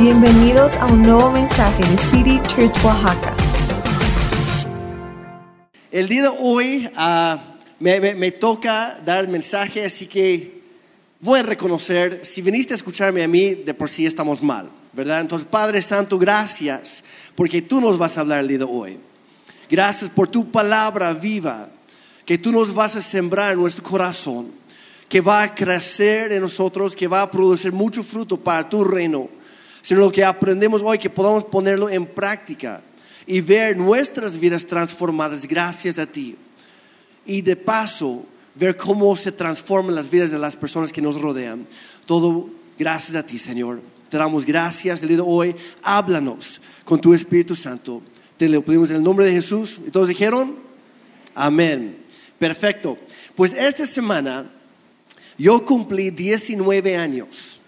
Bienvenidos a un nuevo mensaje de City Church Oaxaca. El día de hoy ah, me, me- toca dar el mensaje, así que voy a reconocer, si viniste a escucharme a mí, de por sí estamos mal, ¿verdad? Entonces, Padre Santo, gracias, porque tú nos vas a hablar el día de hoy. Gracias por tu palabra viva, que tú nos vas a sembrar en nuestro corazón, que va a crecer en nosotros, que va a producir mucho fruto para tu reino, sino lo que aprendemos hoy, que podamos ponerlo en práctica y ver nuestras vidas transformadas gracias a ti. Y de paso, ver cómo se transforman las vidas de las personas que nos rodean. Todo gracias a ti, Señor. Te damos gracias día hoy. Háblanos con tu Espíritu Santo. Te lo pedimos en el nombre de Jesús. ¿Y todos dijeron? Amén. Perfecto. Pues esta semana yo cumplí 19 años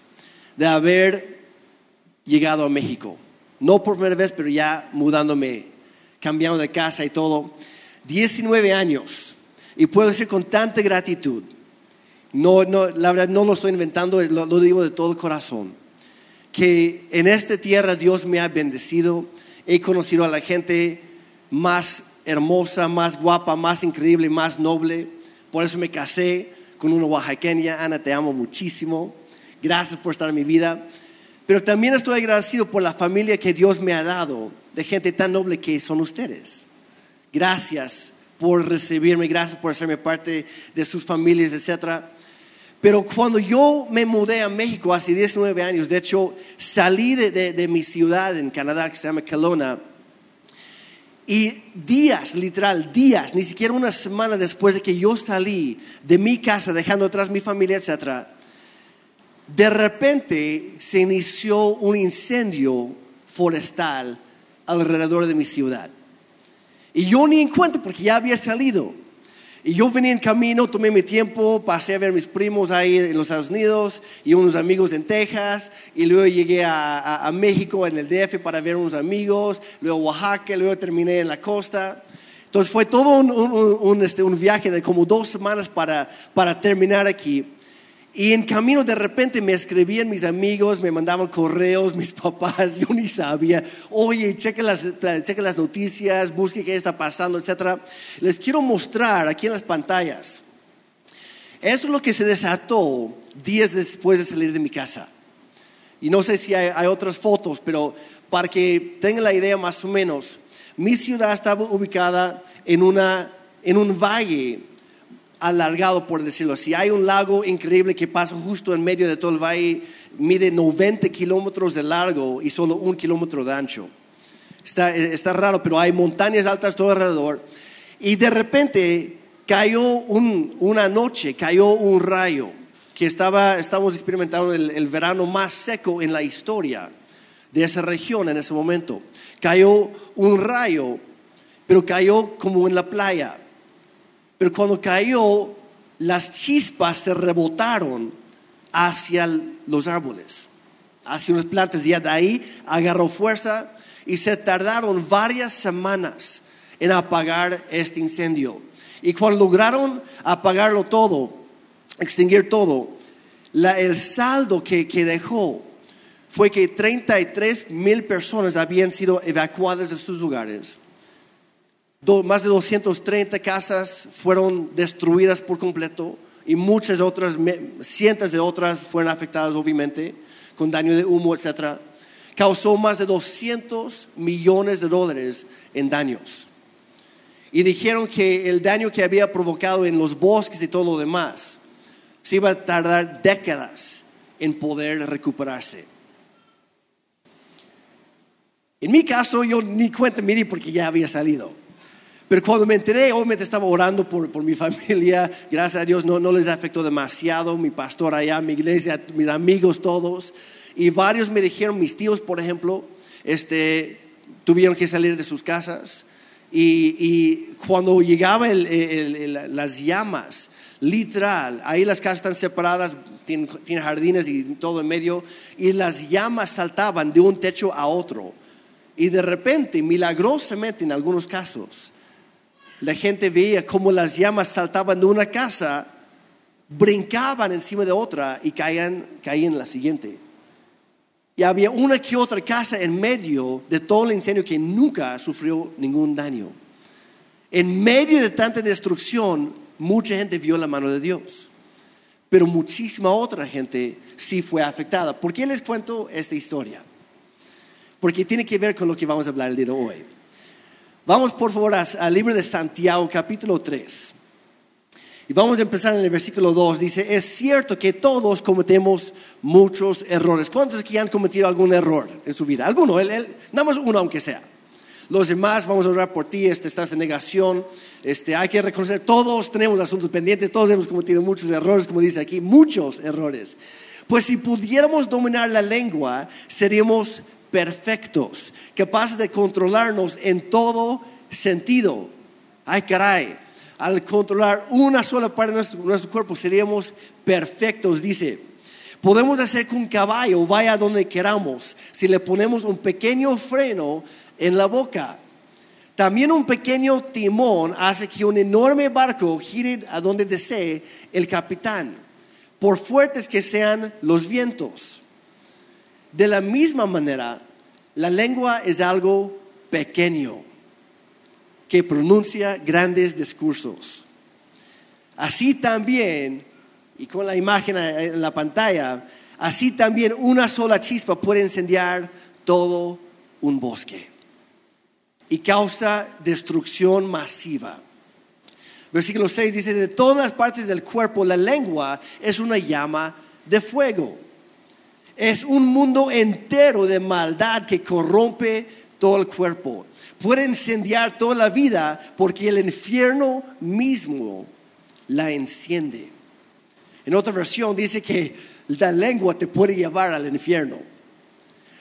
de haber llegado a México. No por primera vez, pero ya mudándome, cambiando de casa y todo. 19 años. Y puedo decir con tanta gratitud. No, no, la verdad no lo estoy inventando, lo, lo digo de todo el corazón. Que en esta tierra Dios me ha bendecido. He conocido a la gente más hermosa, más guapa, más increíble, más noble. Por eso me casé con una oaxaqueña. Ana, te amo muchísimo. Gracias por estar en mi vida. Pero también estoy agradecido por la familia que Dios me ha dado, de gente tan noble que son ustedes. Gracias por recibirme, gracias por hacerme parte de sus familias, etc. Pero cuando yo me mudé a México hace 19 años, de hecho salí de, de- de mi ciudad en Canadá que se llama Kelowna, y días, literal, días, ni siquiera una semana después de que yo salí de mi casa, dejando atrás mi familia, etc., de repente se inició un incendio forestal alrededor de mi ciudad. Y yo ni en cuenta porque ya había salido. Y yo venía en camino, tomé mi tiempo, pasé a ver a mis primos ahí en los Estados Unidos y unos amigos en Texas. Y luego llegué a, a- a México, en el DF, para ver unos amigos. Luego Oaxaca, luego terminé en la costa. Entonces fue todo un, un- este, viaje de como dos semanas para, para terminar aquí. Y en camino de repente me escribían mis amigos, me mandaban correos, mis papás, yo ni sabía, oye, cheque las, cheque las noticias, busque qué está pasando, etc. Les quiero mostrar aquí en las pantallas. Eso es lo que se desató días después de salir de mi casa. Y no sé si hay, hay otras fotos, pero para que tengan la idea más o menos, mi ciudad estaba ubicada en, una, en un valle alargado, por decirlo así. Hay un lago increíble que pasa justo en medio de todo el valle, mide 90 kilómetros de largo y solo un kilómetro de ancho. Está, está raro, pero hay montañas altas todo alrededor. Y de repente cayó un- una noche, cayó un rayo, que estaba, estamos experimentando el, el verano más seco en la historia de esa región en ese momento. Cayó un rayo, pero cayó como en la playa. Pero cuando cayó, las chispas se rebotaron hacia los árboles, hacia las plantas. Y de ahí agarró fuerza y se tardaron varias semanas en apagar este incendio. Y cuando lograron apagarlo todo, extinguir todo, el saldo que, que dejó fue que 33 mil personas habían sido evacuadas de sus lugares. Do- más de 230 casas fueron destruidas por completo y muchas otras, cientos de otras fueron afectadas obviamente con daño de humo, etc. Causó más de 200 millones de dólares en daños. Y dijeron que el daño que había provocado en los bosques y todo lo demás se iba a tardar décadas en poder recuperarse. En mi caso, yo ni cuenta me di porque ya había salido. Pero cuando me enteré, obviamente estaba orando por, por mi familia. Gracias a Dios no, no les afectó demasiado. Mi pastor allá, mi iglesia, mis amigos todos. Y varios me dijeron, mis tíos, por ejemplo, este, tuvieron que salir de sus casas. Y, y cuando llegaba el- el- el- las llamas, literal, ahí las casas están separadas, tienen, tienen jardines y todo en medio. Y las llamas saltaban de un techo a otro. Y de repente, milagrosamente en algunos casos, la gente veía cómo las llamas saltaban de una casa, brincaban encima de otra y caían, caían en la siguiente. Y había una que otra casa en medio de todo el incendio que nunca sufrió ningún daño. En medio de tanta destrucción, mucha gente vio la mano de Dios. Pero muchísima otra gente sí fue afectada. ¿Por qué les cuento esta historia? Porque tiene que ver con lo que vamos a hablar el día de hoy. Vamos por favor al libro de Santiago, capítulo 3. Y vamos a empezar en el versículo 2. Dice, es cierto que todos cometemos muchos errores. ¿Cuántos aquí han cometido algún error en su vida? Alguno, nada más uno aunque sea. Los demás, vamos a orar por ti, este, estás en negación. Este, hay que reconocer, todos tenemos asuntos pendientes, todos hemos cometido muchos errores, como dice aquí, muchos errores. Pues si pudiéramos dominar la lengua, seríamos perfectos, capaces de controlarnos en todo sentido. Ay, caray, al controlar una sola parte de nuestro, cuerpo seríamos perfectos, dice. Podemos hacer que un caballo vaya donde queramos si le ponemos un pequeño freno en la boca. También un pequeño timón hace que un enorme barco gire a donde desee el capitán, por fuertes que sean los vientos. De la misma manera, la lengua es algo pequeño que pronuncia grandes discursos. Así también, y con la imagen en la pantalla, así también una sola chispa puede incendiar todo un bosque y causa destrucción masiva. Versículo 6 dice, de todas las partes del cuerpo, la lengua es una llama de fuego. Es un mundo entero de maldad que corrompe todo el cuerpo puede incendiar toda la vida porque el infierno mismo la enciende. En otra versión dice que la lengua te puede llevar al infierno.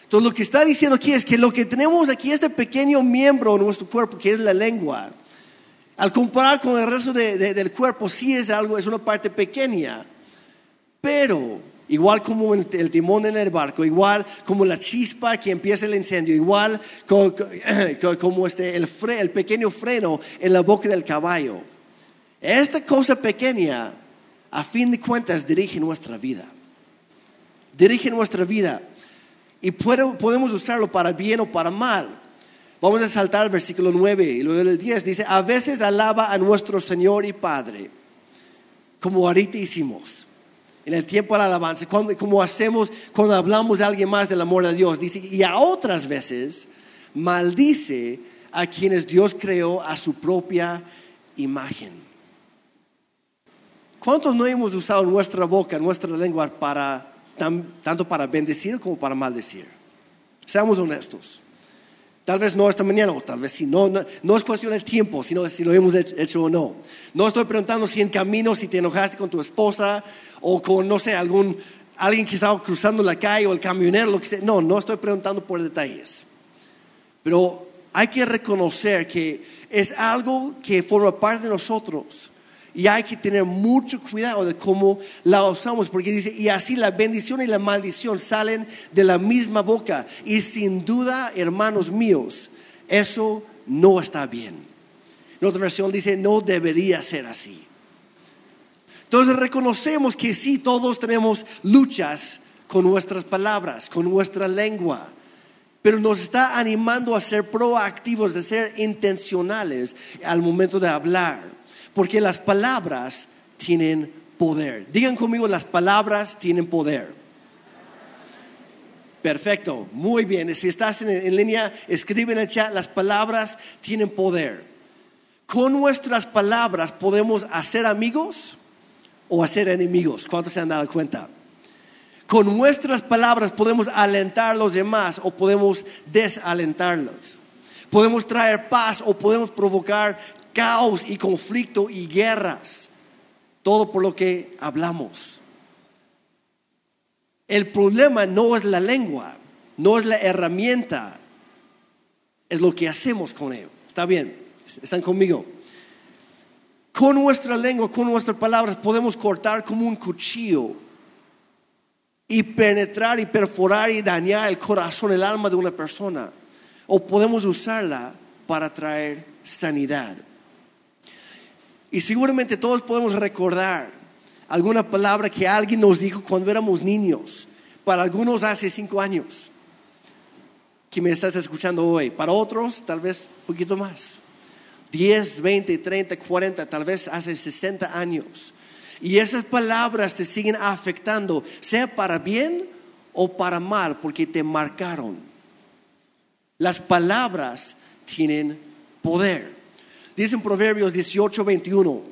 Entonces lo que está diciendo aquí es que lo que tenemos aquí, este pequeño miembro en nuestro cuerpo, que es la lengua, al comparar con el resto del cuerpo, sí es algo, es una parte pequeña, pero igual como el, timón en el barco, igual como la chispa que empieza el incendio, igual como, este, el, pequeño freno en la boca del caballo. Esta cosa pequeña, a fin de cuentas, dirige nuestra vida. Dirige nuestra vida. Y podemos usarlo para bien o para mal. Vamos a saltar al versículo 9 y luego el 10 dice, a veces alaba a nuestro Señor y Padre, como ahorita hicimos en el tiempo de la alabanza, como hacemos cuando hablamos de alguien más del amor de Dios. Dice, y a otras veces maldice a quienes Dios creó a su propia imagen. ¿Cuántos no hemos usado nuestra boca, nuestra lengua para tanto para bendecir como para maldecir? Seamos honestos. Tal vez no esta mañana, o tal vez sí. No, no, es cuestión del tiempo, sino si lo hemos hecho, o no. No estoy preguntando si en camino, si te enojaste con tu esposa o con, no sé, algún, alguien que estaba cruzando la calle o el camionero, lo que sea. No, no estoy preguntando por detalles. Pero hay que reconocer que es algo que forma parte de nosotros. Y hay que tener mucho cuidado de cómo la usamos, porque dice, y así la bendición y la maldición salen de la misma boca. Y sin duda, hermanos míos, eso no está bien. En otra versión dice, no debería ser así. Entonces reconocemos que sí, todos tenemos luchas con nuestras palabras, con nuestra lengua, pero nos está animando a ser proactivos, a ser intencionales al momento de hablar. Porque las palabras tienen poder. Digan conmigo, las palabras tienen poder. Perfecto, muy bien. Si estás en, línea, escribe en el chat, las palabras tienen poder. Con nuestras palabras podemos hacer amigos o hacer enemigos. ¿Cuántos se han dado cuenta? Con nuestras palabras podemos alentar a los demás o podemos desalentarlos. Podemos traer paz o podemos provocar caos y conflicto y guerras. Todo por lo que hablamos. El problema no es la lengua, no es la herramienta, es lo que hacemos con ello. ¿Está bien? ¿Están conmigo? Con nuestra lengua, con nuestras palabras, podemos cortar como un cuchillo y penetrar y perforar y dañar el corazón, el alma de una persona. O podemos usarla para traer sanidad. Y seguramente todos podemos recordar alguna palabra que alguien nos dijo cuando éramos niños, Para algunos hace cinco años que me estás escuchando hoy. Para otros, tal vez un poquito más. 10, 20, 30, 40, tal vez hace 60 años. Y esas palabras te siguen afectando, sea para bien o para mal, porque te marcaron. Las palabras tienen poder. Dice en Proverbios 18, 21,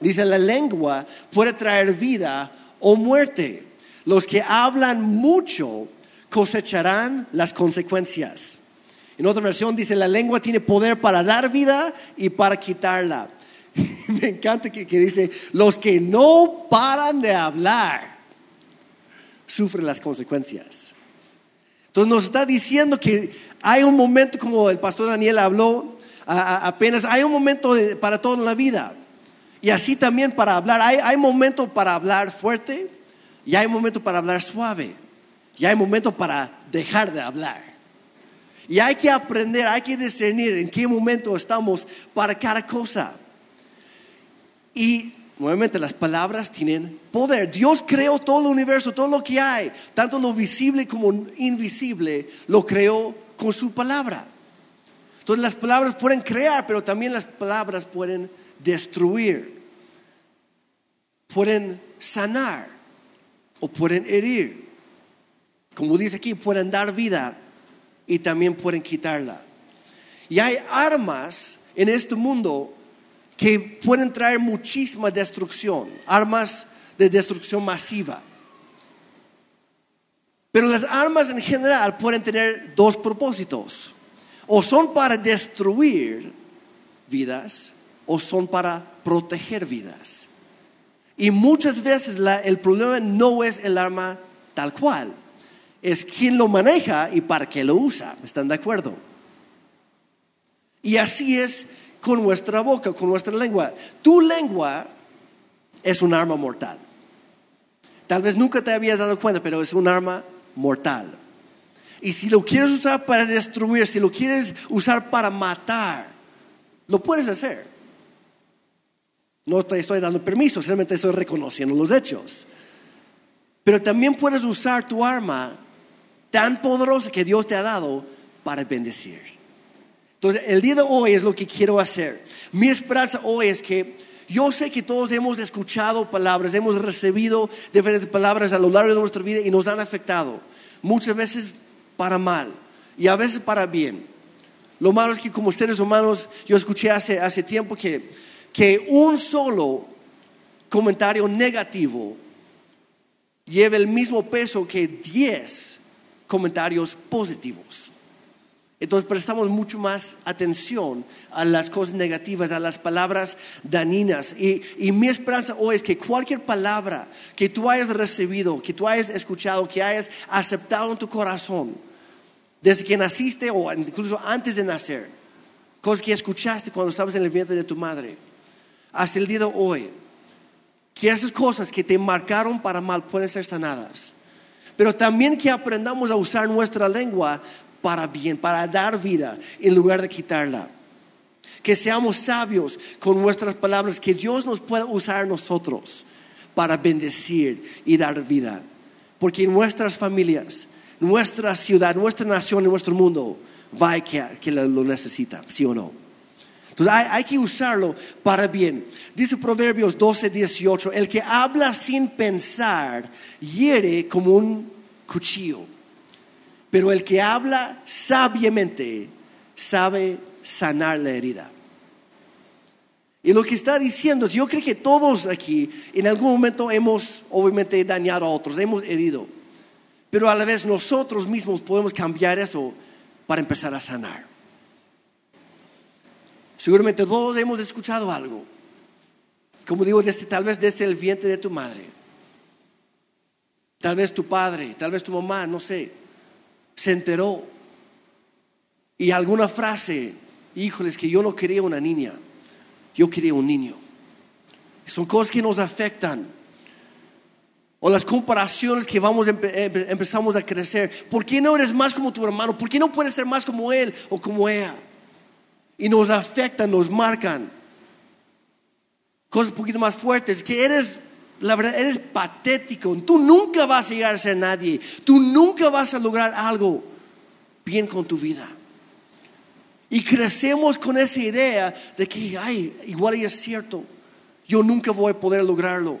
dice, la lengua puede traer vida o muerte. Los que hablan mucho cosecharán las consecuencias. En otra versión dice, la lengua tiene poder para dar vida y para quitarla. Me encanta que, dice, los que no paran de hablar sufren las consecuencias. Entonces nos está diciendo que hay un momento, como el pastor Daniel habló apenas, hay un momento para toda la vida. Y así también para hablar, hay, hay momento para hablar fuerte y hay momento para hablar suave. Y hay momento para dejar de hablar. Y hay que aprender, hay que discernir en qué momento estamos para cada cosa. Y nuevamente las palabras tienen poder. Dios creó todo el universo, todo lo que hay, tanto lo visible como invisible, lo creó con su palabra. Entonces las palabras pueden crear, pero también las palabras pueden destruir, pueden sanar o pueden herir. Como dice aquí, pueden dar vida y también pueden quitarla. Y hay armas en este mundo que pueden traer muchísima destrucción, armas de destrucción masiva. Pero las armas en general pueden tener dos propósitos. O son para destruir vidas o son para proteger vidas. Y muchas veces el problema no es el arma tal cual es quien lo maneja y para qué lo usa. ¿Están de acuerdo? Y así es con nuestra boca, con nuestra lengua. Tu lengua es un arma mortal. Tal vez nunca te habías dado cuenta, pero es un arma mortal. Y si lo quieres usar para destruir, si lo quieres usar para matar, lo puedes hacer. No te estoy dando permiso, simplemente estoy reconociendo los hechos. Pero también puedes usar tu arma tan poderosa que Dios te ha dado para bendecir. Entonces, el día de hoy es lo que quiero hacer. Mi esperanza hoy es que yo sé que todos hemos escuchado palabras, hemos recibido diferentes palabras a lo largo de nuestra vida y nos han afectado. Muchas veces para mal y a veces para bien. Lo malo es que como seres humanos, yo escuché hace, hace tiempo que, que un solo comentario negativo lleva el mismo peso que 10 comentarios positivos. Entonces prestamos mucho más atención a las cosas negativas, a las palabras daninas. Y, y, mi esperanza hoy es que cualquier palabra que tú hayas recibido, que tú hayas escuchado, que hayas aceptado en tu corazón, desde que naciste o incluso antes de nacer, cosas que escuchaste cuando estabas en el vientre de tu madre, hasta el día de hoy, que esas cosas que te marcaron para mal pueden ser sanadas pero también que aprendamos a usar nuestra lengua para bien, para dar vida en lugar de quitarla. Que seamos sabios con nuestras palabras, que Dios nos pueda usar nosotros para bendecir y dar vida. Porque en nuestras familias, nuestra ciudad, nuestra nación, y nuestro mundo, va que, que lo necesita, ¿sí o no? Entonces hay, hay, que usarlo para bien. Dice Proverbios 12, 18, el que habla sin pensar hiere como un cuchillo, pero el que habla sabiamente sabe sanar la herida. Y lo que está diciendo es, yo creo que todos aquí en algún momento hemos obviamente dañado a otros, hemos herido, pero a la vez nosotros mismos podemos cambiar eso para empezar a sanar. Seguramente todos hemos escuchado algo. Como digo, desde, tal vez desde el vientre de tu madre. Tal vez tu padre, tal vez tu mamá, no sé, se enteró. Y alguna frase, híjoles, que yo no quería una niña, yo quería un niño. Son cosas que nos afectan. O las comparaciones que vamos empezamos a crecer. ¿Por qué no eres más como tu hermano? ¿Por qué no puedes ser más como él o como ella? y nos afectan, nos marcan. Cosas un poquito más fuertes, que eres la verdad, eres patético. Tú nunca vas a llegar a ser nadie. Tú nunca vas a lograr algo bien con tu vida. Y crecemos con esa idea de que, ay, igual es cierto, yo nunca voy a poder lograrlo.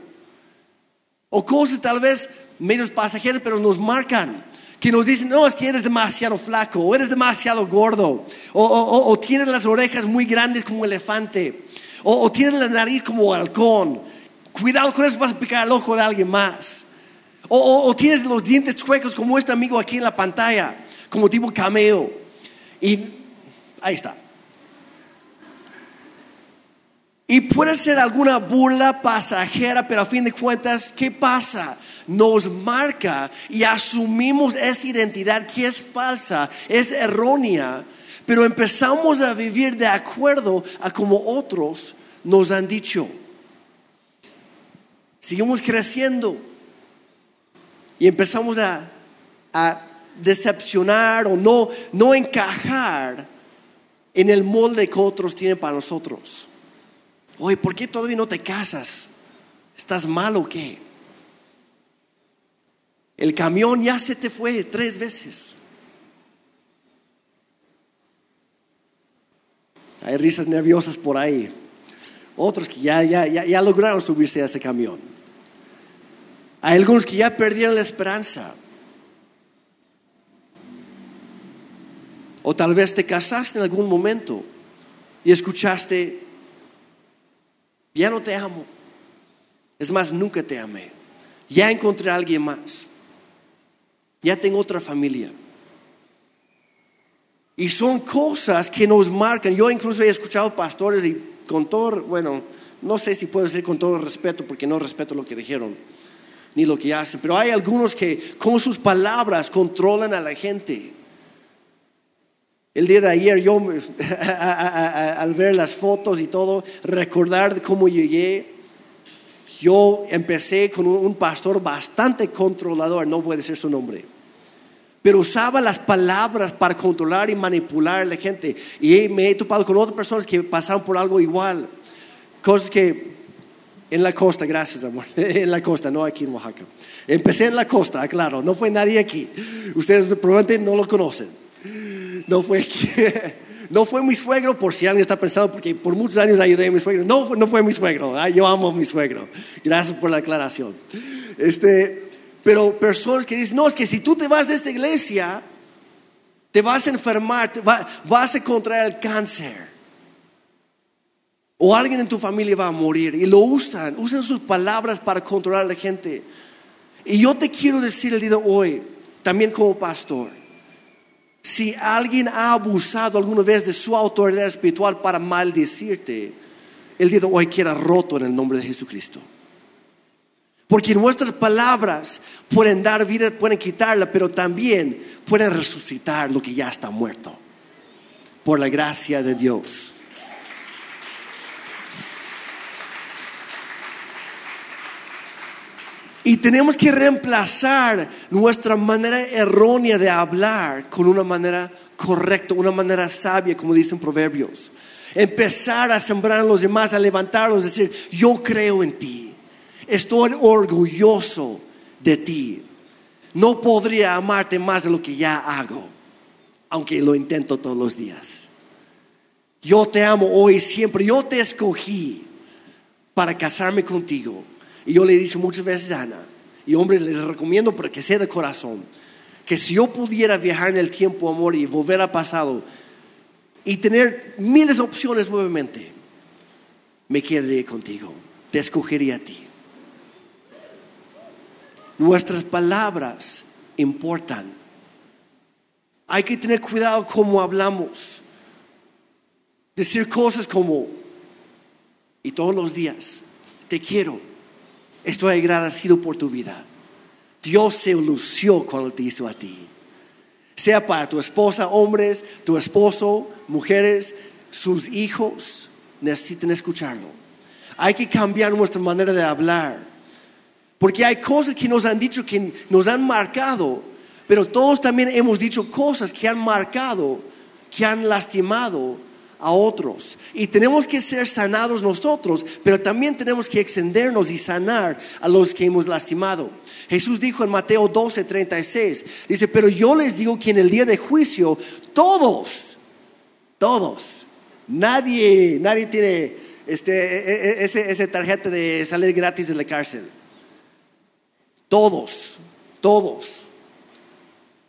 O cosas tal vez menos pasajeras, pero nos marcan. Que nos dicen, no, es que eres demasiado flaco, o eres demasiado gordo, o, tienes las orejas muy grandes como elefante, o, o tienes la nariz como halcón. Cuidado con eso, vas a picar el ojo de alguien más. O, tienes los dientes chuecos como este amigo aquí en la pantalla, como tipo cameo. Y Ahí está. Y puede ser alguna burla pasajera, pero a fin de cuentas, ¿qué pasa? Nos marca y asumimos esa identidad que es falsa, es errónea, pero empezamos a vivir de acuerdo a como otros nos han dicho. Seguimos creciendo y empezamos a, decepcionar o no, no encajar en el molde que otros tienen para nosotros. Oye, ¿por qué todavía no te casas? ¿Estás mal o qué? El camión ya se te fue tres veces. Hay risas nerviosas por ahí. Otros que ya, ya, ya, ya lograron subirse a ese camión. Hay algunos que ya perdieron la esperanza. O tal vez te casaste en algún momento y escuchaste, ya no te amo. Es más, nunca te amé. Ya encontré a alguien más. Ya tengo otra familia. Y son cosas que nos marcan. Yo incluso he escuchado pastores y con todo, bueno, no sé si puedo decir con todo respeto porque no respeto lo que dijeron ni lo que hacen, pero hay algunos que con sus palabras controlan a la gente. El día de ayer yo, al ver las fotos y todo, recordar cómo llegué, yo empecé con un pastor bastante controlador, no puede ser su nombre, pero usaba las palabras para controlar y manipular a la gente. Y me he topado con otras personas que pasaron por algo igual, cosas que en la costa, gracias amor, en la costa, no aquí en Oaxaca. Empecé en la costa, claro, no fue nadie aquí. Ustedes probablemente no lo conocen no fue no fue mi suegro, por si alguien está pensando, porque por muchos años ayudé a mi suegro. No, no fue mi suegro, ah, yo amo a mi suegro. Gracias por la aclaración. Este, pero personas que dicen, no, es que si tú te vas de esta iglesia, te vas a enfermar, vas a contraer el cáncer. O alguien en tu familia va a morir. Y lo usan, usan sus palabras para controlar a la gente. Y yo te quiero decir el día de hoy, también como pastor, si alguien ha abusado alguna vez de su autoridad espiritual para maldecirte, el día de hoy queda roto en el nombre de Jesucristo. Porque nuestras palabras pueden dar vida, pueden quitarla, pero también pueden resucitar lo que ya está muerto. Por la gracia de Dios. Y tenemos que reemplazar nuestra manera errónea de hablar con una manera correcta, una manera sabia, como dicen proverbios. Empezar a sembrar a los demás, a levantarlos, decir, yo creo en ti, estoy orgulloso de ti. No podría amarte más de lo que ya hago, aunque lo intento todos los días. Yo te amo hoy y siempre, yo te escogí para casarme contigo y yo le he dicho muchas veces a Ana, y hombres les recomiendo para que sea de corazón, que si yo pudiera viajar en el tiempo, amor, y volver al pasado, y tener miles de opciones nuevamente, me quedaría contigo, te escogería a ti. Nuestras palabras importan. Hay que tener cuidado cómo hablamos. Decir cosas como, y todos los días, te quiero Estoy agradecido por tu vida. Dios se lució cuando te hizo a ti. Sea para tu esposa, hombres, tu esposo, mujeres, sus hijos, necesitan escucharlo. Hay que cambiar nuestra manera de hablar. Porque hay cosas que nos han dicho que nos han marcado, pero todos también hemos dicho cosas que han marcado, que han lastimado a otros. Y tenemos que ser sanados nosotros, pero también tenemos que extendernos y sanar a los que hemos lastimado. Jesús dijo en Mateo 12, 36, dice, pero yo les digo que en el día de juicio, todos, todos, nadie, nadie tiene este, e, e, ese, ese tarjeta de salir gratis de la cárcel. Todos, todos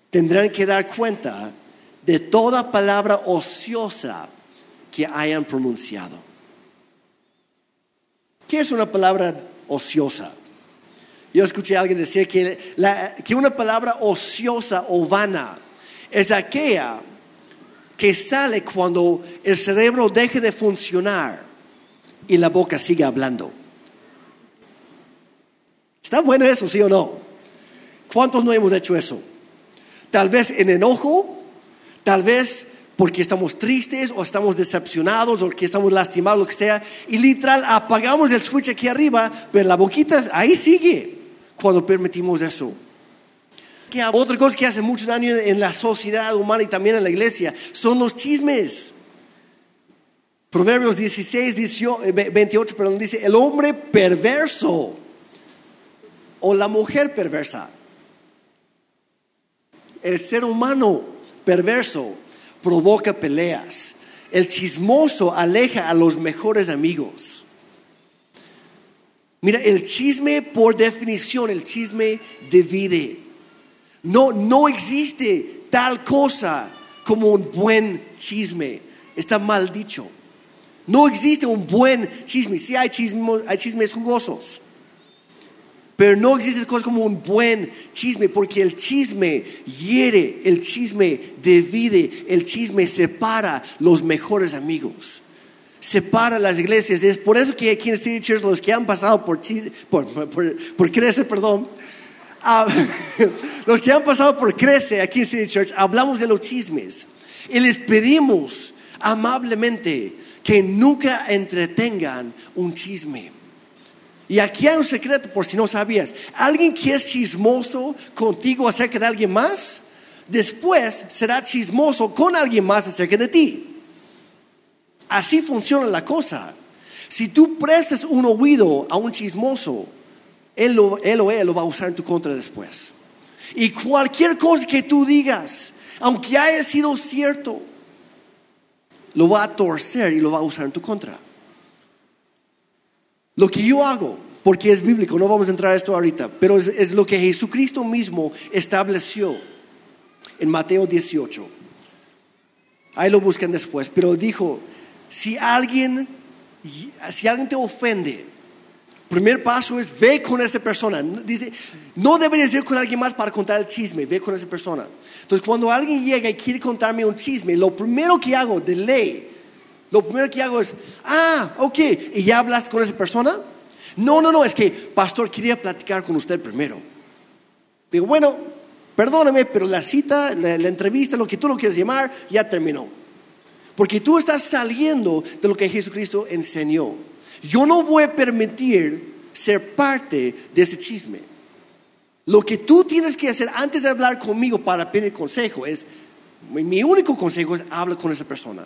tendrán que dar cuenta de toda palabra ociosa que hayan pronunciado. ¿Qué es una palabra ociosa? Yo escuché a alguien decir que, una palabra ociosa o vana es aquella que sale cuando el cerebro deje de funcionar y la boca sigue hablando. ¿Está bueno eso, sí o no? ¿Cuántos no hemos hecho eso? Tal vez en enojo, tal vez porque estamos tristes o estamos decepcionados o que estamos lastimados, lo que sea, y literal apagamos el switch aquí arriba, pero la boquita ahí sigue cuando permitimos eso. Otra cosa que hace mucho daño en la sociedad humana y también en la iglesia son los chismes. Proverbios 16, 28, perdón, dice, el hombre perverso o la mujer perversa, el ser humano perverso provoca peleas. El chismoso aleja a los mejores amigos. Mira, el chisme por definición, el chisme divide. No, no existe tal cosa como un buen chisme. Está mal dicho. No existe un buen chisme. Sí hay, hay chismes jugosos. Pero no existe cosa como un buen chisme, porque el chisme hiere, el chisme divide, el chisme separa los mejores amigos. Separa las iglesias. Es por eso que aquí en City Church, los que han pasado por, por, por, Crece, perdón, los que han pasado por Crece aquí en City Church, hablamos de los chismes. Y les pedimos amablemente que nunca entretengan un chisme. Y aquí hay un secreto por si no sabías. Alguien que es chismoso contigo acerca de alguien más, después será chismoso con alguien más acerca de ti. Así funciona la cosa. Si tú prestas un oído a un chismoso, él, él o ella lo va a usar en tu contra después. Y cualquier cosa que tú digas, aunque haya sido cierto, lo va a torcer y lo va a usar en tu contra. Lo que yo hago, porque es bíblico, no vamos a entrar a esto ahorita, pero es, lo que Jesucristo mismo estableció en Mateo 18. Ahí lo buscan después, pero dijo, si alguien, si alguien te ofende, primer paso es ve con esa persona. Dice, no deberías ir con alguien más para contar el chisme, ve con esa persona. Entonces, cuando alguien llega y quiere contarme un chisme, lo primero que hago de ley lo primero que hago es, ah, ok, ¿y ya hablaste con esa persona? No, no, no, es que, pastor, quería platicar con usted primero. Digo, bueno, perdóname, pero la cita, la, entrevista, lo que tú lo quieres llamar, ya terminó. Porque tú estás saliendo de lo que Jesucristo enseñó. Yo no voy a permitir ser parte de ese chisme. Lo que tú tienes que hacer antes de hablar conmigo para pedir consejo es, mi único consejo es habla con esa persona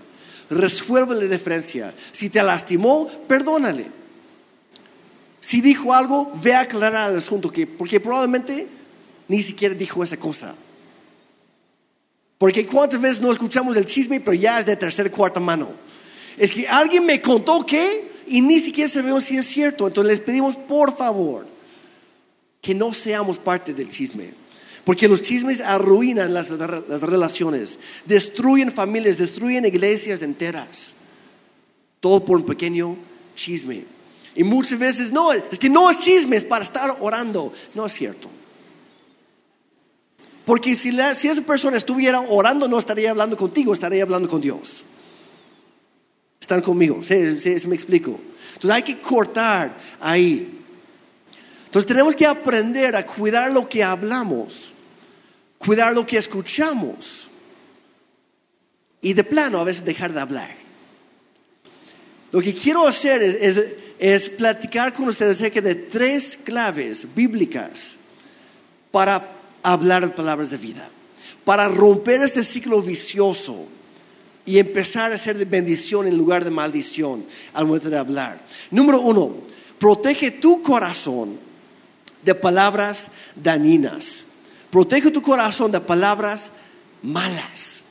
resuelve la diferencia. Si te lastimó, perdónale. Si dijo algo, ve a aclarar el asunto, porque probablemente ni siquiera dijo esa cosa. Porque cuántas veces no escuchamos el chisme, pero ya es de tercera, cuarta mano. Es que alguien me contó que y ni siquiera sabemos si es cierto. Entonces les pedimos por favor que no seamos parte del chisme. Porque los chismes arruinan las, relaciones, destruyen familias, destruyen iglesias enteras. Todo por un pequeño chisme. Y muchas veces no, es que no es chisme, para estar orando. No es cierto. Porque si, si esa persona estuviera orando, no estaría hablando contigo, estaría hablando con Dios. Están conmigo, ¿sí, sí, me explico? Entonces hay que cortar ahí. Entonces tenemos que aprender a cuidar lo que hablamos cuidar lo que escuchamos y de plano a veces dejar de hablar. Lo que quiero hacer es, platicar con ustedes acerca de tres claves bíblicas para hablar palabras de vida, para romper este ciclo vicioso y empezar a ser de bendición en lugar de maldición al momento de hablar. Número uno, protege tu corazón de palabras dañinas. Protege tu corazón de palabras malas.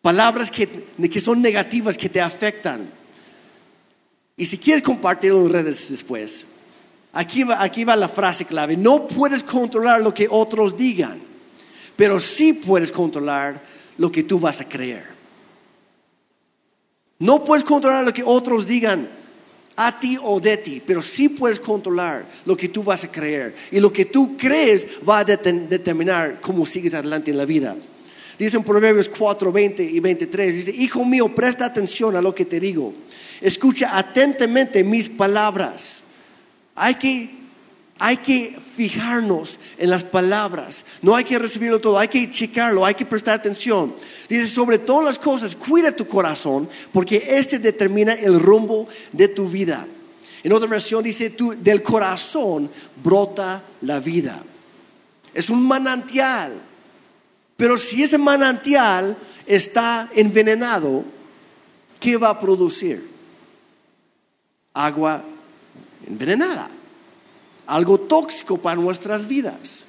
Palabras que, que son negativas, que te afectan. Y si quieres compartirlo en redes después, aquí va, aquí va la frase clave. No puedes controlar lo que otros digan, pero sí puedes controlar lo que tú vas a creer. No puedes controlar lo que otros digan a ti o de ti, pero sí puedes controlar lo que tú vas a creer. Y lo que tú crees va a determinar cómo sigues adelante en la vida. Dice en Proverbios 4, 20 y 23, dice, Hijo mío, presta atención a lo que te digo. Escucha atentamente mis palabras. Hay que hay que fijarnos en las palabras. No hay que recibirlo todo, hay que checarlo, hay que prestar atención. Dice, sobre todas las cosas, cuida tu corazón, porque este determina el rumbo de tu vida. En otra versión dice, del corazón brota la vida. Es un manantial. Pero si ese manantial está envenenado, ¿qué va a producir? Agua envenenada algo tóxico para nuestras vidas.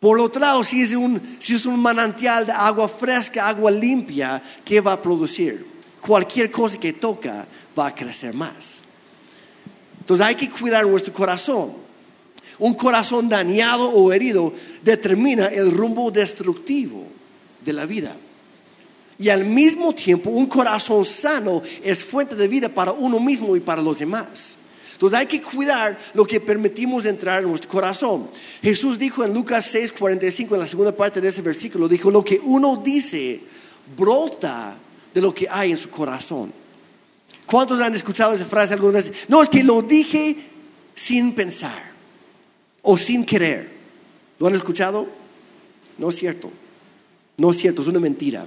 Por otro lado, si es, un, si es un manantial de agua fresca, agua limpia, ¿qué va a producir? Cualquier cosa que toca va a crecer más. Entonces hay que cuidar nuestro corazón. Un corazón dañado o herido determina el rumbo destructivo de la vida. Y al mismo tiempo, un corazón sano es fuente de vida para uno mismo y para los demás. Entonces hay que cuidar lo que permitimos entrar en nuestro corazón. Jesús dijo en Lucas 6, 45, en la segunda parte de ese versículo, dijo, lo que uno dice brota de lo que hay en su corazón. ¿Cuántos han escuchado esa frase algunas veces? No, es que lo dije sin pensar o sin querer. ¿Lo han escuchado? No es cierto. No es cierto, es una mentira.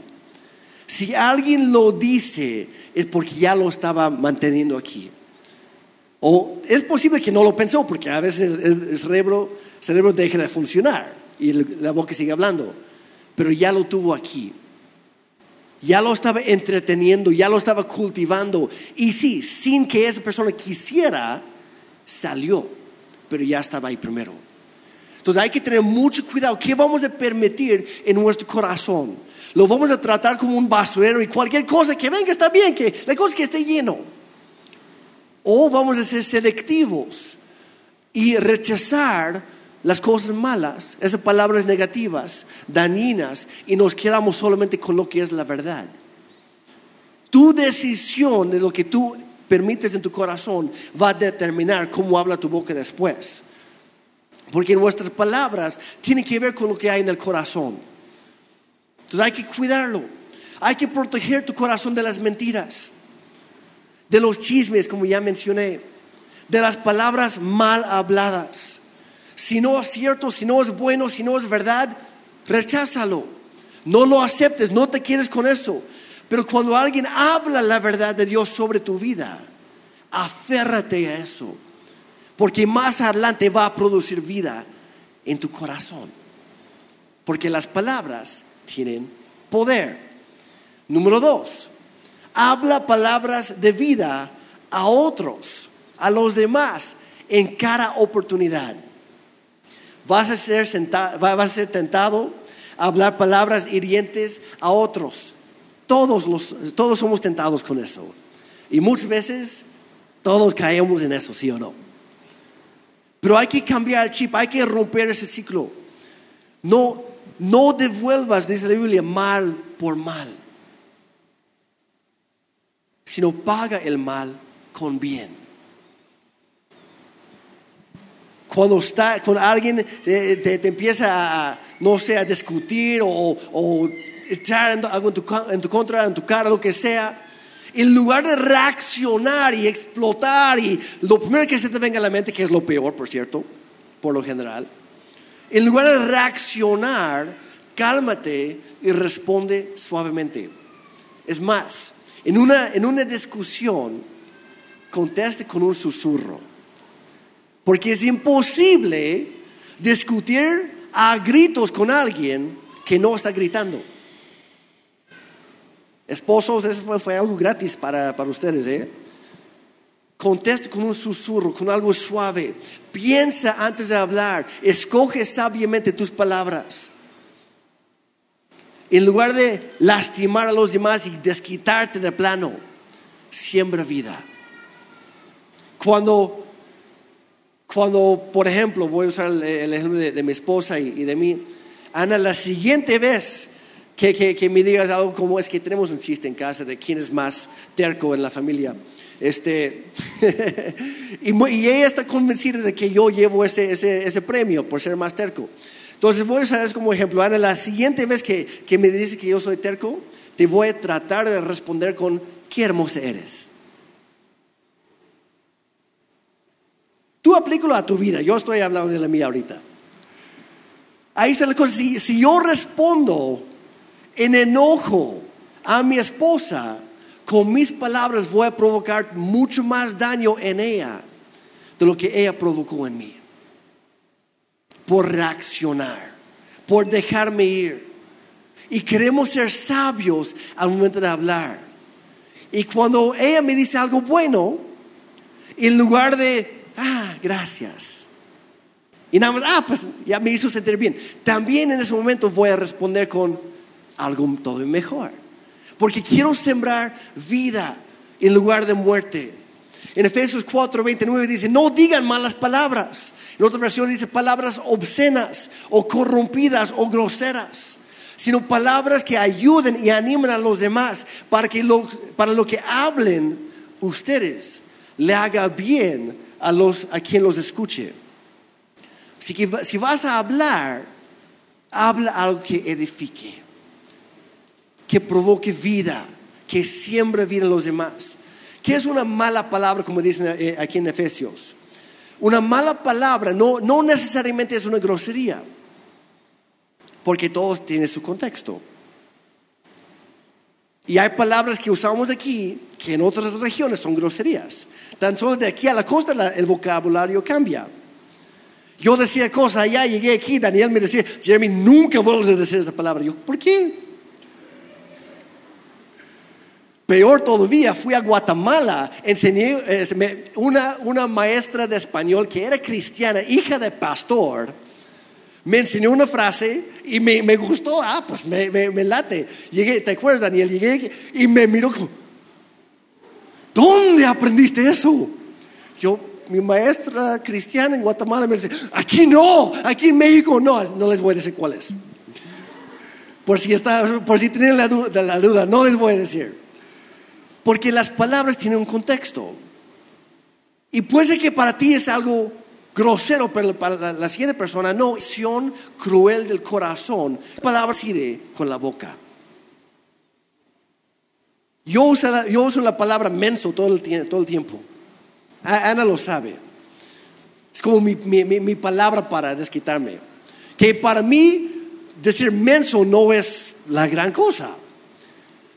Si alguien lo dice es porque ya lo estaba manteniendo aquí. O es posible que no lo pensó, porque a veces el cerebro, cerebro deja de funcionar y la boca sigue hablando. Pero ya lo tuvo aquí. Ya lo estaba entreteniendo, ya lo estaba cultivando. Y sí, sin que esa persona quisiera, salió. Pero ya estaba ahí primero. Entonces hay que tener mucho cuidado. ¿Qué vamos a permitir en nuestro corazón? Lo vamos a tratar como un basurero y cualquier cosa que venga está bien, que la cosa que esté lleno. O vamos a ser selectivos y rechazar las cosas malas, esas palabras negativas, dañinas, y nos quedamos solamente con lo que es la verdad. Tu decisión de lo que tú permites en tu corazón va a determinar cómo habla tu boca después. Porque nuestras palabras tienen que ver con lo que hay en el corazón. Entonces hay que cuidarlo. Hay que proteger tu corazón de las mentiras de los chismes, como ya mencioné, de las palabras mal habladas. Si no es cierto, si no es bueno, si no es verdad, recházalo. No lo aceptes, no te quieres con eso. Pero cuando alguien habla la verdad de Dios sobre tu vida, aférrate a eso. Porque más adelante va a producir vida en tu corazón. Porque las palabras tienen poder. Número dos, habla palabras de vida a otros, a los demás, en cada oportunidad. Vas a ser, a ser tentado a hablar palabras hirientes a otros. Todos, los, todos somos tentados con eso. Y muchas veces todos caemos en eso, sí o no. Pero hay que cambiar el chip, hay que romper ese ciclo. No, no devuelvas, dice la Biblia, mal por mal sino paga el mal con bien. Cuando, está, con alguien te, empieza a, no sé, a discutir o, o echar algo en tu, en tu contra, en tu cara, lo que sea, en lugar de reaccionar y explotar, y lo primero que se te venga a la mente, que es lo peor, por cierto, por lo general, en lugar de reaccionar, cálmate y responde suavemente. Es más, en una, en una discusión, conteste con un susurro. Porque es imposible discutir a gritos con alguien que no está gritando. Esposos, eso fue, fue algo gratis para, para ustedes, ¿eh? Conteste con un susurro, con algo suave. Piensa antes de hablar. Escoge sabiamente tus palabras. En lugar de lastimar a los demás y desquitarte de plano, siembra vida. Cuando, cuando por ejemplo, voy a usar el, ejemplo de, mi esposa y, de mí, Ana, la siguiente vez que, que, me digas algo como es que tenemos un chiste en casa de quién es más terco en la familia. Este, y, ella está convencida de que yo llevo ese, ese, ese premio por ser más terco. Entonces voy a usar como ejemplo, Ana, la siguiente vez que, que me dice que yo soy terco, te voy a tratar de responder con, qué hermosa eres. Tú aplícalo a tu vida, yo estoy hablando de la mía ahorita. Ahí está la cosa, si, si yo respondo en enojo a mi esposa, con mis palabras voy a provocar mucho más daño en ella de lo que ella provocó en mí por reaccionar, por dejarme ir. Y queremos ser sabios al momento de hablar. Y cuando ella me dice algo bueno, en lugar de, ah, gracias. Y nada más, ah, pues ya me hizo sentir bien. También en ese momento voy a responder con algo todo mejor. Porque quiero sembrar vida en lugar de muerte. En Efesios 4, 29 dice, no digan malas palabras, en otra versión dice palabras obscenas o corrompidas o groseras, sino palabras que ayuden y animen a los demás para que lo, para lo que hablen ustedes le haga bien a, los, a quien los escuche. Si vas a hablar, habla algo que edifique, que provoque vida, que siembre vida en los demás. ¿Qué es una mala palabra, como dicen eh, aquí en Efesios? Una mala palabra no, no necesariamente es una grosería, porque todos tienen su contexto. Y hay palabras que usamos aquí que en otras regiones son groserías. Tan solo de aquí a la costa el vocabulario cambia. Yo decía cosas allá, llegué aquí, Daniel me decía, Jeremy, nunca vuelves a decir esa palabra. Yo, ¿por qué? Peor todavía, fui a Guatemala, enseñé eh, una, una maestra de español que era cristiana, hija de pastor, me enseñó una frase y me, me gustó, ah, pues me, me, late. Llegué, ¿te acuerdas, Daniel? Llegué y me miró como, ¿dónde aprendiste eso? Yo, mi maestra cristiana en Guatemala me dice, aquí no, aquí en México no, no les voy a decir cuál es. Por si, está, por si tienen la duda, la duda, no les voy a decir. Porque las palabras tienen un contexto. Y puede que para ti es algo grosero, pero para la, siguiente persona no. Acción cruel del corazón. Palabras así con la boca. Yo uso, la, yo uso la palabra menso todo el, todo el tiempo. Ana lo sabe. Es como mi, mi palabra para desquitarme. Que para mí decir menso no es la gran cosa.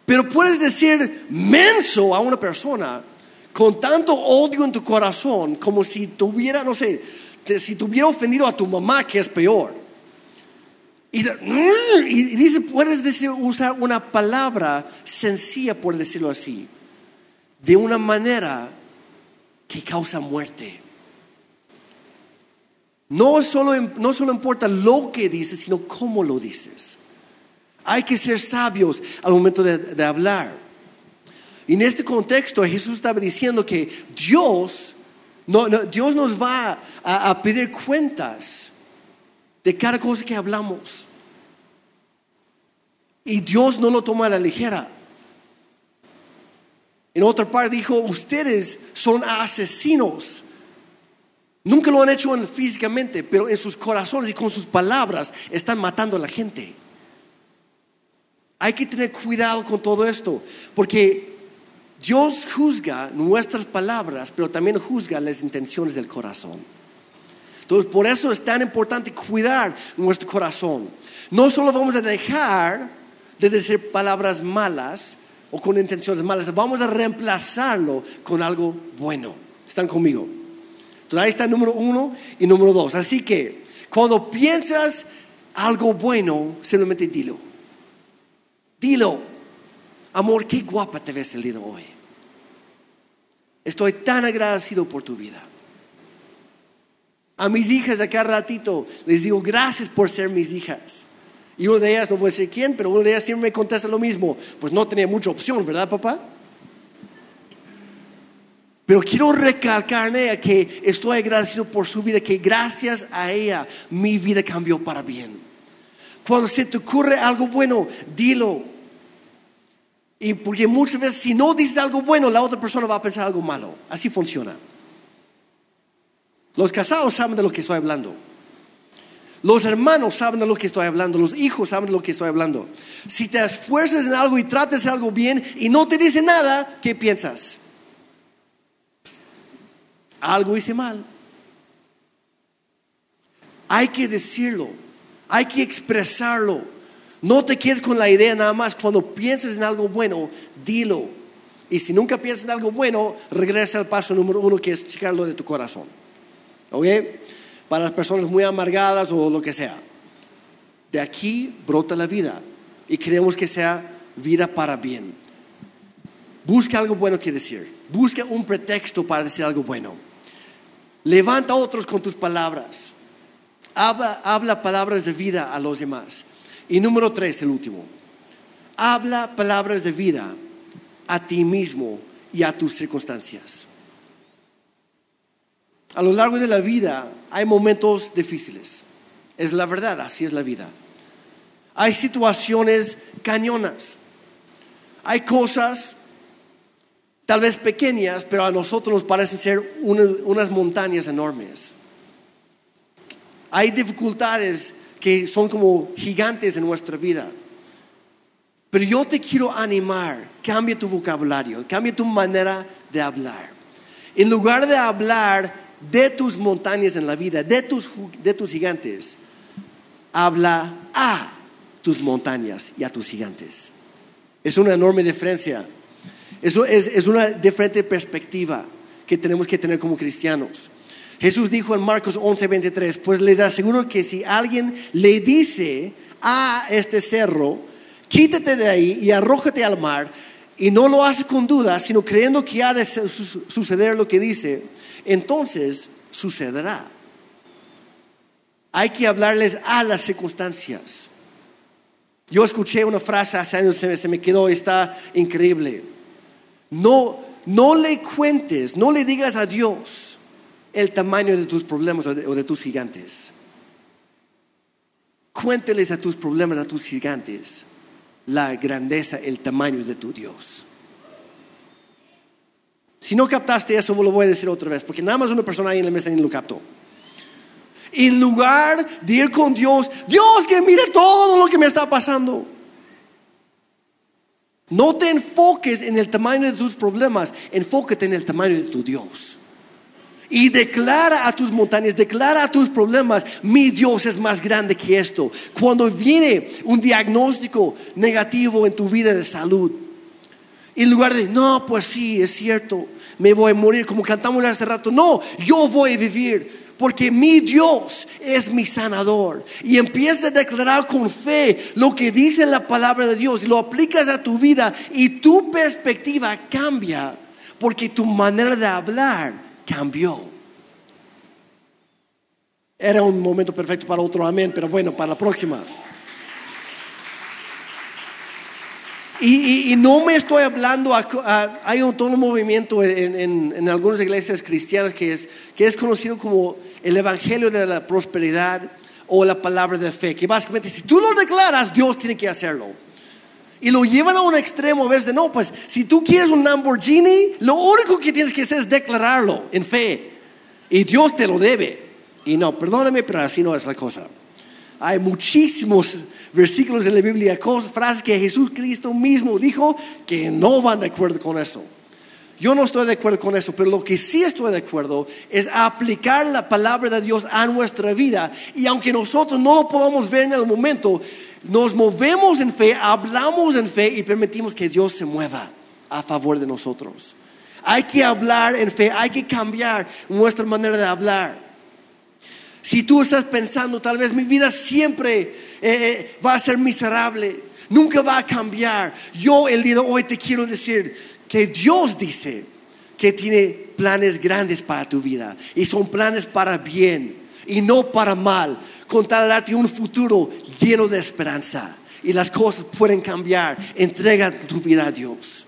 Pero puedes decir menso a una persona con tanto odio en tu corazón como si tuviera, no sé, si tuviera ofendido a tu mamá, que es peor. Y, dice, puedes decir, usar una palabra sencilla, por decirlo así, de una manera que causa muerte. No solo, no solo importa lo que dices, sino cómo lo dices. Hay que ser sabios al momento de, hablar. Y en este contexto Jesús estaba diciendo que Dios, Dios nos va a, a pedir cuentas de cada cosa que hablamos. Y Dios no lo toma a la ligera. En otra parte dijo, ustedes son asesinos. Nunca lo han hecho físicamente, pero en sus corazones y con sus palabras están matando a la gente. Hay que tener cuidado con todo esto, porque Dios juzga nuestras palabras, pero también juzga las intenciones del corazón. Entonces, por eso es tan importante cuidar nuestro corazón. No solo vamos a dejar de decir palabras malas o con intenciones malas, vamos a reemplazarlo con algo bueno. ¿Están conmigo? Entonces, ahí está número uno y número dos. Así que, cuando piensas algo bueno, simplemente dilo. Dilo. amor, qué guapa te ves el día de hoy. Estoy tan agradecido por tu vida. A mis hijas de cada ratito les digo gracias por ser mis hijas. Y una de ellas, no voy a decir quién, pero una de ellas siempre me contesta lo mismo. Pues no tenía mucha opción, ¿verdad, papá? Pero quiero recalcar en ella que estoy agradecido por su vida, que gracias a ella mi vida cambió para bien. Cuando se te ocurre algo bueno, dilo. Y porque muchas veces si no dices algo bueno, la otra persona va a pensar algo malo. Así funciona. Los casados saben de lo que estoy hablando. Los hermanos saben de lo que estoy hablando, los hijos saben de lo que estoy hablando. Si te esfuerzas en algo y tratas algo bien y no te dice nada, ¿qué piensas? Algo hice mal. Hay que decirlo, hay que expresarlo. No te quedes con la idea nada más. Cuando pienses en algo bueno, dilo. Y si nunca piensas en algo bueno, regresa al paso número uno que es checarlo de tu corazón. ¿Ok? para las personas muy amargadas o lo que sea. De aquí brota la vida y queremos que sea vida para bien. Busca algo bueno que decir. Busca un pretexto para decir algo bueno. Levanta a otros con tus palabras. Habla, habla palabras de vida a los demás. Y número tres, el último. Habla palabras de vida a ti mismo y a tus circunstancias. A lo largo de la vida hay momentos difíciles. Es la verdad, así es la vida. Hay situaciones cañonas. Hay cosas tal vez pequeñas, pero a nosotros nos parecen ser unas, montañas enormes. Hay dificultades que son como gigantes en nuestra vida. Pero yo te quiero animar, cambia tu vocabulario, cambia tu manera de hablar. En lugar de hablar de tus montañas en la vida, de tus, de tus gigantes, habla a tus montañas y a tus gigantes. Es una enorme diferencia. Eso es, es una diferente perspectiva que tenemos que tener como cristianos. Jesús dijo en Marcos 11:23, pues les aseguro que si alguien le dice a este cerro, quítate de ahí y arrójate al mar, y no lo hace con duda, sino creyendo que ha de suceder lo que dice, entonces sucederá. Hay que hablarles a las circunstancias. Yo escuché una frase hace años, se me, quedó, está increíble. No, no le cuentes, no le digas a Dios el tamaño de tus problemas o de, tus gigantes. Cuénteles a tus problemas, a tus gigantes, la grandeza, el tamaño de tu Dios. Si no captaste eso, lo voy a decir otra vez, porque nada más una persona ahí en la mesa ni lo captó. En lugar de ir con Dios, Dios que mire todo lo que me está pasando. No te enfoques en el tamaño de tus problemas, enfócate en el tamaño de tu Dios. Y declara a tus montañas, declara a tus problemas, mi Dios es más grande que esto. Cuando viene un diagnóstico negativo en tu vida de salud, en lugar de, no, pues sí, es cierto, me voy a morir como cantamos hace rato. No, yo voy a vivir porque mi Dios es mi sanador. Y empiezas a declarar con fe lo que dice la palabra de Dios y lo aplicas a tu vida y tu perspectiva cambia porque tu manera de hablar cambió. Era un momento perfecto para otro amén, pero bueno, para la próxima. Y, no me estoy hablando, hay un, todo un movimiento en, algunas iglesias cristianas que es, que es conocido como el Evangelio de la Prosperidad o la palabra de fe, que básicamente si tú lo declaras, Dios tiene que hacerlo. Y lo llevan a un extremo a veces de, no, pues si tú quieres un Lamborghini, lo único que tienes que hacer es declararlo en fe. Y Dios te lo debe. Y no, perdóname, pero así no es la cosa. Hay muchísimos versículos en la Biblia, cosas, frases que Jesús Cristo mismo dijo que no van de acuerdo con eso. Yo no estoy de acuerdo con eso, pero lo que sí estoy de acuerdo es aplicar la palabra de Dios a nuestra vida. Y aunque nosotros no lo podamos ver en el momento, nos movemos en fe, hablamos en fe y permitimos que Dios se mueva a favor de nosotros. Hay que hablar en fe, hay que cambiar nuestra manera de hablar. Si tú estás pensando, tal vez mi vida siempre eh, eh, va a ser miserable, Nunca va a cambiar. Yo el día de hoy te quiero decir que Dios dice que tiene planes grandes para tu vida y son planes para bien y no para mal, con tal de darte un futuro lleno de esperanza y las cosas pueden cambiar. Entrega tu vida a Dios.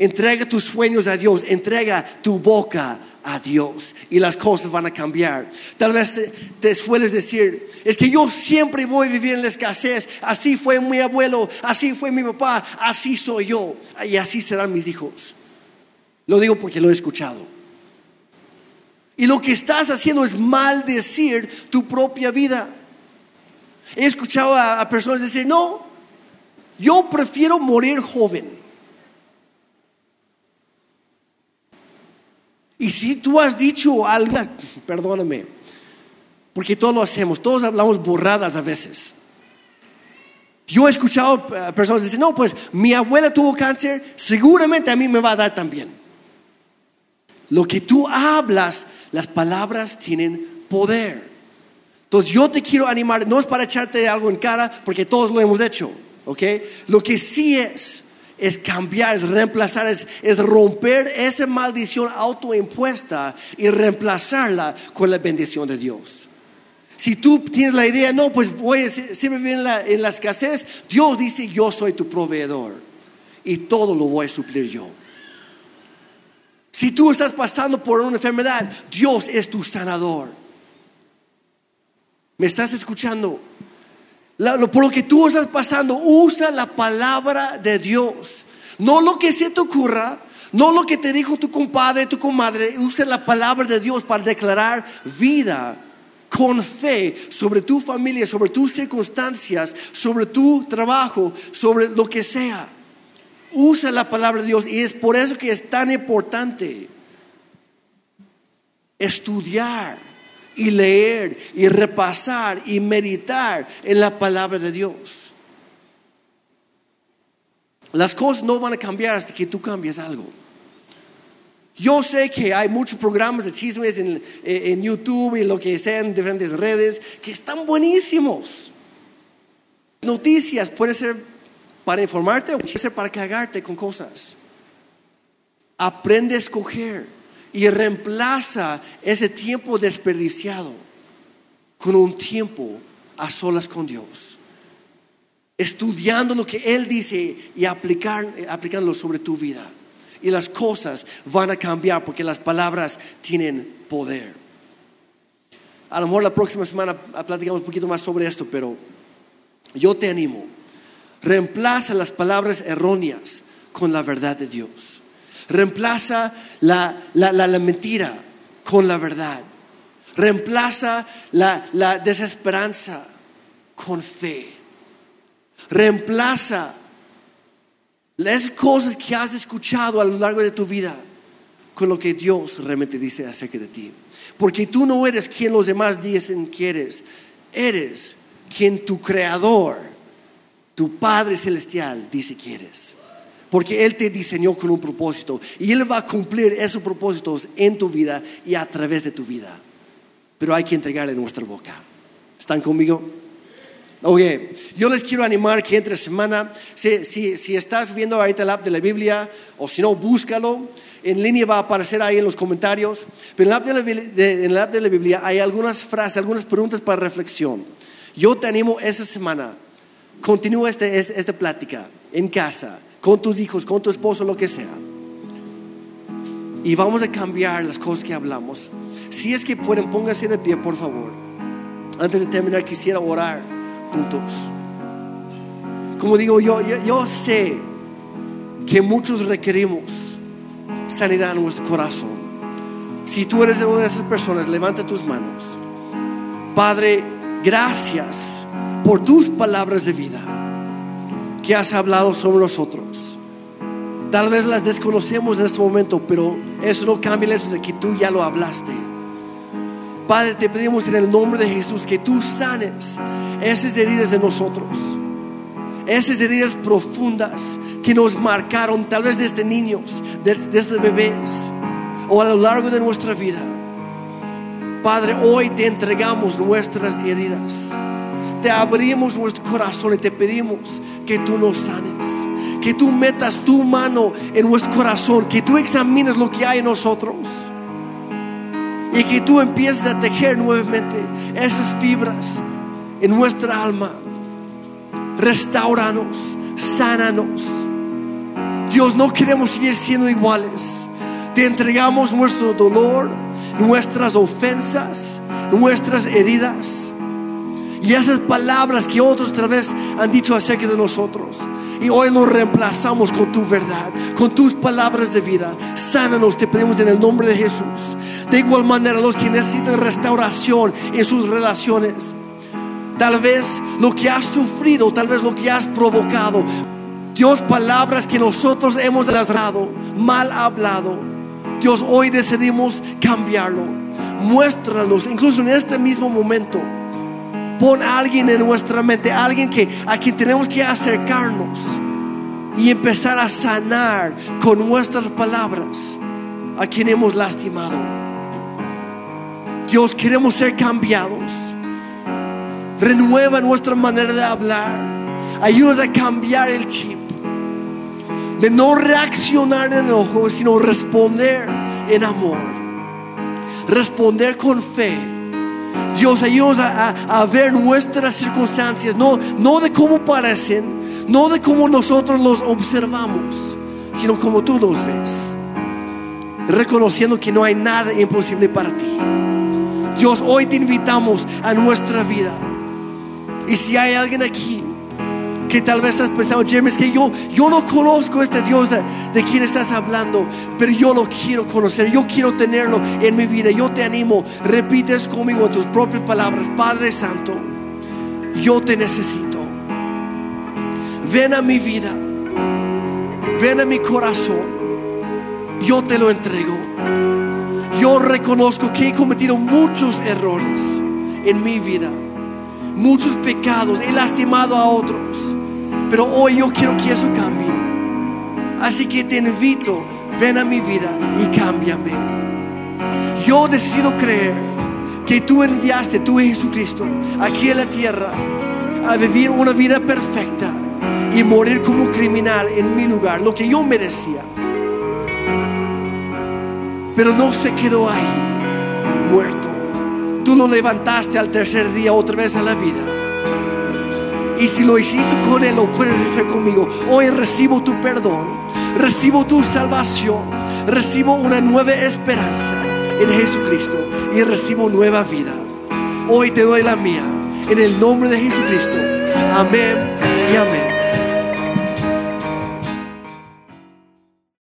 Entrega tus sueños a Dios, entrega tu boca a Dios y las cosas van a cambiar. Tal vez te, sueles decir, es que yo siempre voy a vivir en la escasez, así fue mi abuelo, así fue mi papá, así soy yo y así serán mis hijos. Lo digo porque lo he escuchado. Y lo que estás haciendo es maldecir tu propia vida. He escuchado a, a personas decir, no, yo prefiero morir joven. Y si tú has dicho algo, perdóname, porque todos lo hacemos, todos hablamos burradas a veces. Yo he escuchado a personas decir, no, pues mi abuela tuvo cáncer, seguramente a mí me va a dar también. Lo que tú hablas, las palabras tienen poder. Entonces yo te quiero animar, no es para echarte algo en cara, porque todos lo hemos hecho, ¿ok? Lo que sí es, es cambiar, es reemplazar, es, es, romper esa maldición autoimpuesta y reemplazarla con la bendición de Dios. Si tú tienes la idea, no, pues voy a siempre en la, en la escasez, Dios dice, yo soy tu proveedor y todo lo voy a suplir yo. Si tú estás pasando por una enfermedad, Dios es tu sanador. ¿Me estás escuchando? Por lo que tú estás pasando, usa la palabra de Dios. No lo que se te ocurra, no lo que te dijo tu compadre, tu comadre. Usa la palabra de Dios para declarar vida con fe sobre tu familia, sobre tus circunstancias, sobre tu trabajo, sobre lo que sea. Usa la palabra de Dios y es por eso que es tan importante estudiar y leer y repasar y meditar en la palabra de Dios. Las cosas no van a cambiar hasta que tú cambies algo. Yo sé que hay muchos programas de chismes en, en YouTube y lo que sea en diferentes redes que están buenísimos. Noticias puede ser para informarte o puede ser para cagarte con cosas. Aprende a escoger y reemplaza ese tiempo desperdiciado con un tiempo a solas con Dios. Estudiando lo que Él dice y aplicar, aplicándolo sobre tu vida. Y las cosas van a cambiar porque las palabras tienen poder. A lo mejor la próxima semana platicamos un poquito más sobre esto, pero yo te animo. Reemplaza las palabras erróneas con la verdad de Dios. Reemplaza la, mentira con la verdad. Reemplaza la, desesperanza con fe. Reemplaza las cosas que has escuchado a lo largo de tu vida con lo que Dios realmente dice acerca de ti. Porque tú no eres quien los demás dicen que eres. Eres quien tu creador, tu Padre Celestial, dice que eres. Porque Él te diseñó con un propósito y Él va a cumplir esos propósitos en tu vida y a través de tu vida. Pero hay que entregarle nuestra boca. ¿Están conmigo? Ok, yo les quiero animar que entre semana, si, si, si estás viendo ahorita el app de la Biblia o si no, búscalo. En línea va a aparecer ahí en los comentarios. Pero en el app de la, app de la Biblia hay algunas frases, algunas preguntas para reflexión. Yo te animo esta semana, continúa esta este, esta plática en casa con tus hijos, con tu esposo, lo que sea. Y vamos a cambiar las cosas que hablamos. Si es que pueden, pónganse de pie, por favor. Antes de terminar, quisiera orar juntos. Como digo, yo, yo, yo sé que muchos requerimos sanidad en nuestro corazón. Si tú eres una de esas personas, levanta tus manos. Padre, gracias por tus palabras de vida que has hablado sobre nosotros. Tal vez las desconocemos en este momento, pero eso no cambia el hecho de que tú ya lo hablaste. Padre, te pedimos en el nombre de Jesús que tú sanes esas heridas de nosotros, esas heridas profundas que nos marcaron tal vez desde niños, desde bebés o a lo largo de nuestra vida. Padre, hoy te entregamos nuestras heridas. Te abrimos nuestro corazón y te pedimos que tú nos sanes. Que tú metas tu mano en nuestro corazón, que tú examines lo que hay en nosotros y que tú empieces a tejer nuevamente esas fibras en nuestra alma. Restauranos, sánanos. Dios, no queremos seguir siendo iguales. Te entregamos nuestro dolor, nuestras ofensas, nuestras heridas y esas palabras que otros tal vez han dicho acerca de nosotros. Y hoy lo reemplazamos con tu verdad, con tus palabras de vida. Sánanos, te pedimos en el nombre de Jesús. De igual manera, los que necesitan restauración en sus relaciones. Tal vez lo que has sufrido, tal vez lo que has provocado. Dios, palabras que nosotros hemos dado, mal hablado. Dios, hoy decidimos cambiarlo. Muéstranos, incluso en este mismo momento Pon a alguien en nuestra mente, alguien que, a quien tenemos que acercarnos y empezar a sanar con nuestras palabras a quien hemos lastimado. Dios, queremos ser cambiados. Renueva nuestra manera de hablar. Ayúdanos a cambiar el chip. De no reaccionar en enojo, sino responder en amor. Responder con fe Dios, ayúdanos a, ver nuestras circunstancias, no, no de cómo parecen, no de cómo nosotros los observamos, sino como tú los ves. Reconociendo que no hay nada imposible para ti. Dios, hoy te invitamos a nuestra vida. Y si hay alguien aquí que tal vez estás pensando, Jeremy, es que yo, yo no conozco este Dios de, de quien estás hablando, pero yo lo quiero conocer, yo quiero tenerlo en mi vida. Yo te animo, repites conmigo en tus propias palabras, Padre Santo, yo te necesito. Ven a mi vida, ven a mi corazón, yo te lo entrego. Yo reconozco que he cometido muchos errores en mi vida, muchos pecados, he lastimado a otros pero hoy yo quiero que eso cambie. Así que te invito, ven a mi vida y cámbiame. Yo decido creer que tú enviaste, tú Jesucristo, aquí en la tierra a vivir una vida perfecta y morir como criminal en mi lugar, lo que yo merecía. Pero no se quedó ahí, muerto. Tú lo levantaste al tercer día otra vez a la vida y si lo hiciste con Él, lo puedes hacer conmigo. Hoy recibo tu perdón, recibo tu salvación, recibo una nueva esperanza en Jesucristo y recibo nueva vida. Hoy te doy la mía en el nombre de Jesucristo. Amén y amén.